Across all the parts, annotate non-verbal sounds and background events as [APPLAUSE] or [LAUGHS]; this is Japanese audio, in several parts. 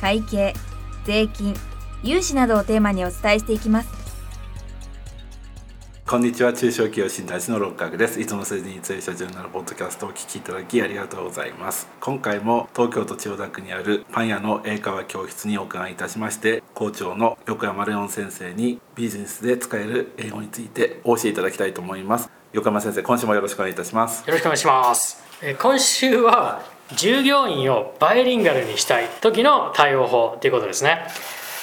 会計税金融資などをテーマにお伝えしていきます。こんにちは。中小企業診断士の六角です。いつも数字に強い社長になるポッドキャストをお聞きいただきありがとうございます。今回も東京都千代田区にあるパン屋の英会話教室にお伺いいたしまして校長の横山レオン先生にビジネスで使える英語についてお教えいただきたいと思います。横山先生今週もよろしくお願いいたします。よろしくお願いします。えー今週は従業員をバイリンガルにしたい時の対応法ということですね。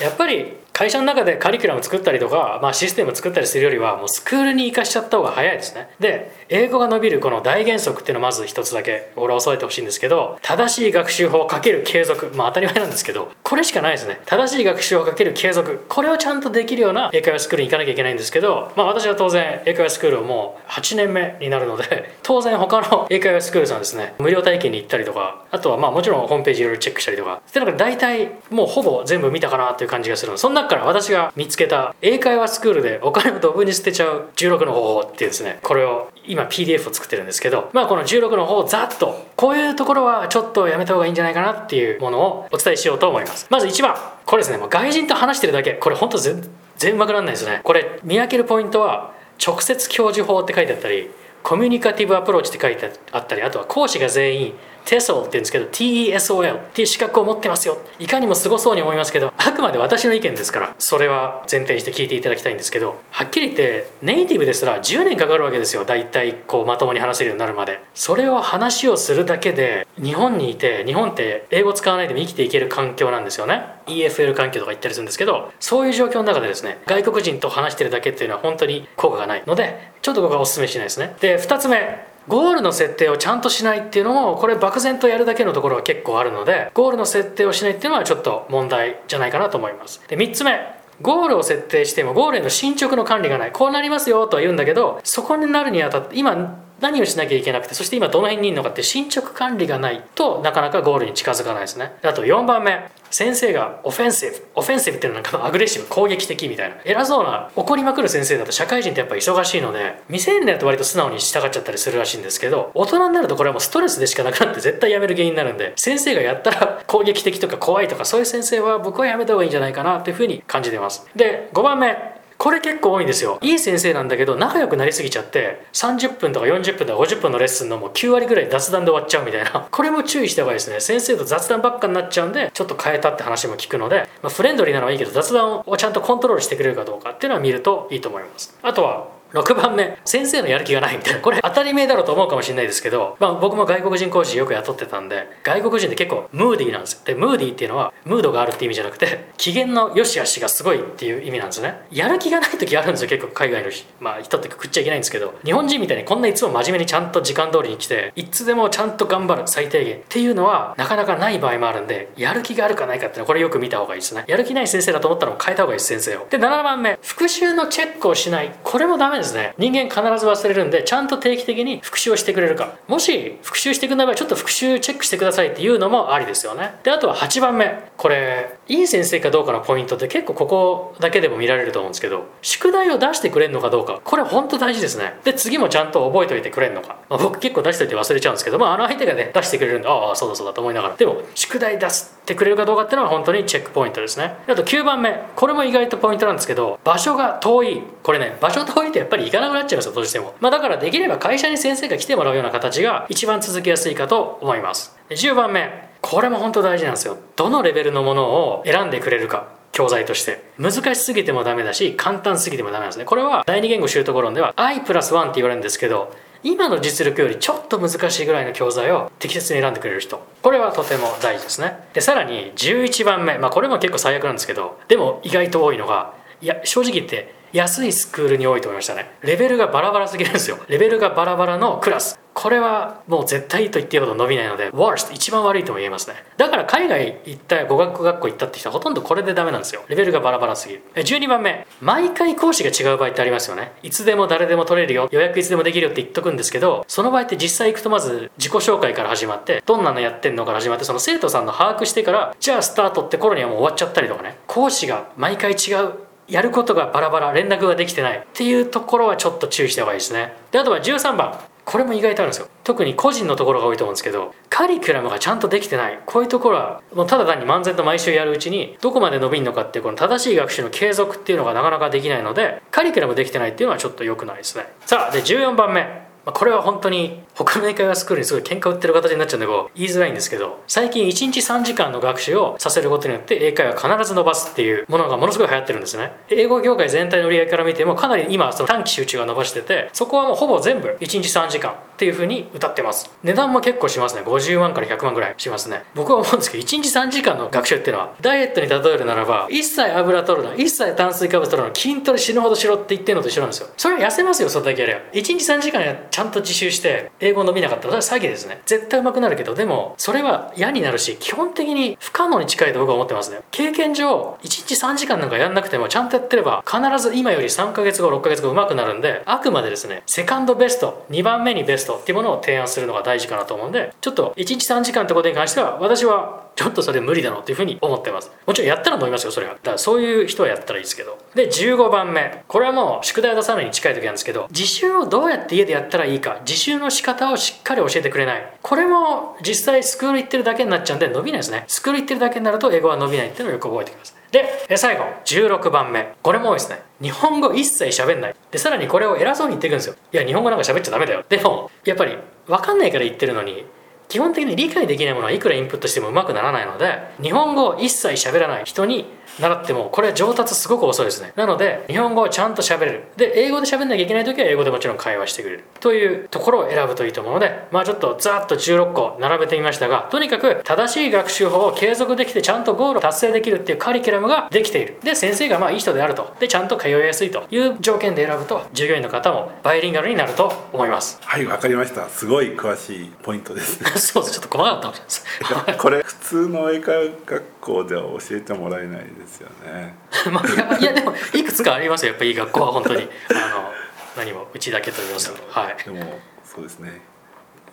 やっぱり会社の中でカリキュラム作ったりとか、まあ、システム作ったりするよりはもうスクールに行かしちゃった方が早いですね。で英語が伸びるこの大原則っていうのをまず一つだけ俺は押さえてほしいんですけど正しい学習法かける継続。まあ当たり前なんですけどこれしかないですね。正しい学習法かける継続。これをちゃんとできるような英会話スクールに行かなきゃいけないんですけど、まあ、私は当然英会話スクールをもう8年目になるので [LAUGHS] 当然他の英会話スクールさんですね無料体験に行ったりとかあとはまあもちろんホームページいろいろチェックしたりとか。っていうのが大体もうほぼ全部見たかなっていう感じがするのその中から私が見つけた英会話スクールでお金をドブに捨てちゃう16の方法っていうですねこれを今 PDF を作ってるんですけどまあこの16の方をざっとこういうところはちょっとやめた方がいいんじゃないかなっていうものをお伝えしようと思います。まず1番これですねもう外人と話してるだけこれ本当全然うまくならないですね。これ見分けるポイントは直接教授法って書いてあったりコミュニカティブアプローチって書いてあったりあとは講師が全員 TESOL って言うんですけど TESOL っていう資格を持ってますよ。いかにもすごそうに思いますけどあくまで私の意見ですからそれは前提にして聞いていただきたいんですけどはっきり言ってネイティブですら10年かかるわけですよ。大体こうまともに話せるようになるまで。それを話をするだけで日本にいて日本って英語使わないでも生きていける環境なんですよね。EFL 環境とか言ったりするんですけどそういう状況の中でですね外国人と話してるだけっていうのは本当に効果がないのでちょっと僕はお勧めしないですね。で2つ目。ゴールの設定をちゃんとしないっていうのもこれ漠然とやるだけのところは結構あるのでゴールの設定をしないっていうのはちょっと問題じゃないかなと思います。で3つ目。ゴールを設定してもゴールへの進捗の管理がない。こうなりますよとは言うんだけどそこになるにあたって今何をしなきゃいけなくてそして今どの辺にいるのかって進捗管理がないとなかなかゴールに近づかないですね。あと4番目。先生がオフェンシブオフェンシブっていうのはなんかアグレッシブ攻撃的みたいな。偉そうな怒りまくる先生だと社会人ってやっぱ忙しいので未成年だと割と素直に従っちゃったりするらしいんですけど大人になるとこれはもうストレスでしかなくなって絶対やめる原因になるんで先生がやったら [LAUGHS] 攻撃的とか怖いとかそういう先生は僕はやめた方がいいんじゃないかなというふうに感じてます。で5番目。これ結構多いんですよ。いい先生なんだけど仲良くなりすぎちゃって30分とか40分とか50分のレッスンのもう9割ぐらい雑談で終わっちゃうみたいな。[LAUGHS] これも注意した方がいいですね。先生と雑談ばっかになっちゃうんでちょっと変えたって話も聞くので、まあ、フレンドリーなのはいいけど雑談をちゃんとコントロールしてくれるかどうかっていうのは見るといいと思います。あとは6番目。先生のやる気がないみたいな。これ当たり前だろうと思うかもしれないですけど、まあ、僕も外国人講師よく雇ってたんで外国人って結構ムーディーなんですよ。でムーディーっていうのはムードがあるって意味じゃなくて機嫌の良し悪しがすごいっていう意味なんですね。やる気がない時あるんですよ結構海外の人,、まあ、人って食っちゃいけないんですけど日本人みたいにこんないつも真面目にちゃんと時間通りに来ていつでもちゃんと頑張る最低限っていうのはなかなかない場合もあるんでやる気があるかないかっていうのはこれよく見た方がいいですね。やる気ない先生だと思ったら変えた方がいいです先生を。で7番目。復習のチェックをしない。これもダメですね。人間必ず忘れるんでちゃんと定期的に復習をしてくれるか。もし復習してくれない場合ちょっと復習チェックしてくださいっていうのもありですよね。であとは8番目。これいい先生かどうかのポイントって結構ここだけでも見られると思うんですけど宿題を出してくれるのかどうか。これ本当大事ですね。で次もちゃんと覚えておいてくれるのか、まあ、僕結構出しておいて忘れちゃうんですけどまああの相手がね出してくれるんでああそうだそうだと思いながら。でも宿題出してくれるかどうかっていうのは本当にチェックポイントですね。あと9番目。これも意外とポイントなんですけど場所が遠い。これね場所遠いとやっぱり行かなくなっちゃいますよどうしても。まあだからできれば会社に先生が来てもらうような形が一番続けやすいかと思います。10番目。これも本当大事なんですよ。どのレベルのものを選んでくれるか。教材として。難しすぎてもダメだし簡単すぎてもダメなんですね。これは第二言語習得論では I プラス1って言われるんですけど今の実力よりちょっと難しいぐらいの教材を適切に選んでくれる人。これはとても大事ですね。でさらに11番目。まあこれも結構最悪なんですけどでも意外と多いのがいや正直言って安いスクールに多いと思いましたね。レベルがバラバラすぎるんですよ。レベルがバラバラのクラス。これはもう絶対と言っていいほど伸びないので worst 一番悪いとも言えますね。だから海外行った語学学校行ったって人はほとんどこれでダメなんですよ。レベルがバラバラすぎる。12番目毎回講師が違う場合ってありますよね。いつでも誰でも取れるよ。予約いつでもできるよって言っとくんですけどその場合って実際行くとまず自己紹介から始まってどんなのやってんのから始まってその生徒さんの把握してからじゃあスタートって頃にはもう終わっちゃったりとかね。講師が毎回違うやることがバラバラ連絡ができてないっていうところはちょっと注意した方がいいですね。であとは13番これも意外とあるんですよ。特に個人のところが多いと思うんですけどカリキュラムがちゃんとできてない。こういうところはもうただ単に漫然と毎週やるうちにどこまで伸びるのかっていうこの正しい学習の継続っていうのがなかなかできないのでカリキュラムできてないっていうのはちょっと良くないですね。さあで14番目、これは本当に他の英会話スクールにすごい喧嘩売ってる形になっちゃうんでこう言いづらいんですけど最近1日3時間の学習をさせることによって英会話必ず伸ばすっていうものがものすごい流行ってるんですね。英語業界全体の売り上げから見てもかなり今その短期集中が伸ばしててそこはもうほぼ全部1日3時間っていうふうに歌ってます。値段も結構しますね。50万から100万ぐらいしますね。僕は思うんですけど1日3時間の学習っていうのはダイエットに例えるならば一切油取るな一切炭水化物取るな筋トレ死ぬほどしろって言ってるのと一緒なんですよ。それは痩せますよそれだけやれば。1日3時間やちゃんと自習して英語伸びなかった。らそれは詐欺ですね。絶対上手くなるけどでもそれは嫌になるし基本的に不可能に近いと僕は思ってますね。経験上1日3時間なんかやんなくてもちゃんとやってれば必ず今より3ヶ月後6ヶ月後上手くなるんであくまでですねセカンドベスト2番目にベストっていうものを提案するのが大事かなと思うんでちょっと1日3時間ってことに関しては私はちょっとそれ無理だろうっていうふうに思ってます。もちろんやったら飲みますよそれは。だからそういう人はやったらいいですけど。で15番目。これはもう宿題を出さないに近い時なんですけど自習をどうやって家でやったらいいか自習の仕方をしっかり教えてくれない。これも実際スクール行ってるだけになっちゃうんで伸びないですね。スクール行ってるだけになると英語は伸びないっていうのをよく覚えてくださいで最後。16番目。これも多いですね。日本語一切喋んない。でさらにこれを偉そうに言っていくんですよ。いや日本語なんか喋っちゃダメだよ。でもやっぱり分かんないから言ってるのに基本的に理解できないものはいくらインプットしてもうまくならないので日本語を一切喋らない人に習ってもこれは上達すごく遅いですね。なので日本語をちゃんと喋れる。で英語で喋んなきゃいけない時は英語でもちろん会話してくれる。というところを選ぶといいと思うのでまあちょっとざっと16個並べてみましたがとにかく正しい学習法を継続できてちゃんとゴールを達成できるっていうカリキュラムができている。で先生がまあいい人であると。でちゃんと通いやすいという条件で選ぶと従業員の方もバイリンガルになると思います。はいわかりました。すごい詳しいポイントです。そうですちょっと細かかったかもしれないですこれ普通の英会話学校では教えてもらえないですよね。[LAUGHS] まあ、いやでもいくつかありますよ。やっぱいい学校は本当に。あの何もうちだけと言いますとはい。でもそうですね。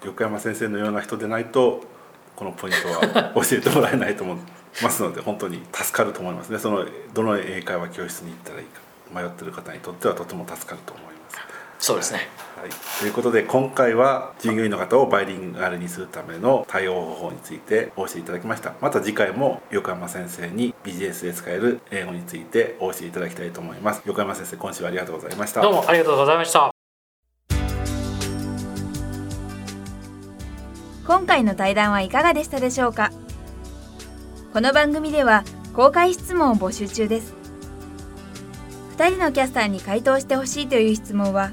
横山先生のような人でないとこのポイントは教えてもらえないと思いますので本当に助かると思いますね。そのどの英会話教室に行ったらいいか迷ってる方にとってはとても助かると思います。そうですねはい、ということで今回は従業員の方をバイリンガルにするための対応方法についてお教えいただきました。また次回も横山先生にビジネスで使える英語についてお教えいただきたいと思います。横山先生今週はありがとうございました。どうもありがとうございました。今回の対談はいかがでしたでしょうか？この番組では公開質問を募集中です。2人のキャスターに回答してほしいという質問は